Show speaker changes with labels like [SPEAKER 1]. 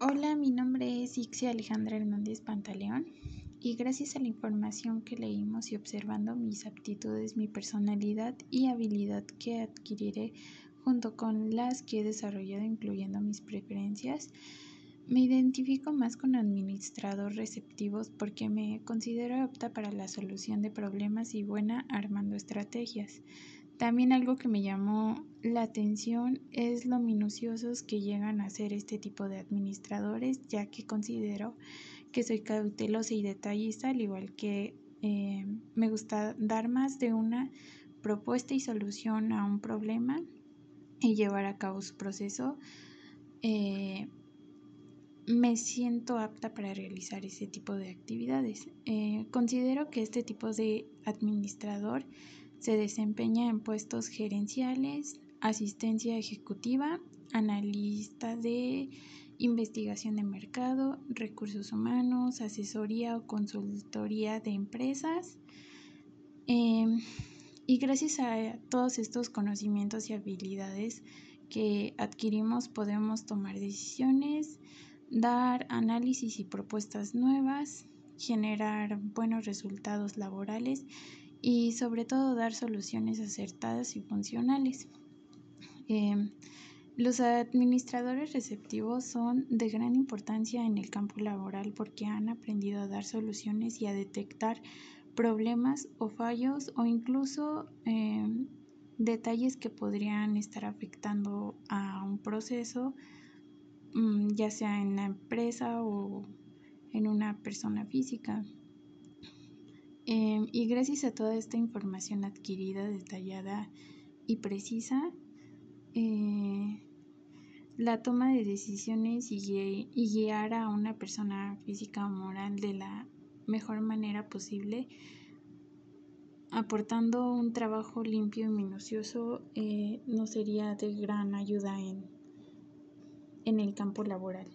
[SPEAKER 1] Hola, mi nombre es Ixia Alejandra Hernández Pantaleón y gracias a la información que leímos y observando mis aptitudes, mi personalidad y habilidad que adquiriré junto con las que he desarrollado incluyendo mis preferencias, me identifico más con administrador receptivos porque me considero apta para la solución de problemas y buena armando estrategias. También algo que me llamó la atención es lo minuciosos que llegan a ser este tipo de administradores, ya que considero que soy cautelosa y detallista, al igual que eh, me gusta dar más de una propuesta y solución a un problema y llevar a cabo su proceso. Eh, me siento apta para realizar ese tipo de actividades. Eh, considero que este tipo de administrador se desempeña en puestos gerenciales, asistencia ejecutiva, analista de investigación de mercado, recursos humanos, asesoría o consultoría de empresas. Em, y gracias a todos estos conocimientos y habilidades que adquirimos podemos tomar decisiones, dar análisis y propuestas nuevas, generar buenos resultados laborales y sobre todo dar soluciones acertadas y funcionales. Em, los administradores receptivos son de gran importancia en el campo laboral porque han aprendido a dar soluciones y a detectar problemas o fallos o incluso em, detalles que podrían estar afectando a un proceso, mm, ya sea en la empresa o en una persona física. Em, y gracias a toda esta información adquirida, detallada y precisa, eh, la toma de decisiones y, guiar a una persona física o moral de la mejor manera posible, aportando un trabajo limpio y minucioso, eh, no sería de gran ayuda en, en el campo laboral.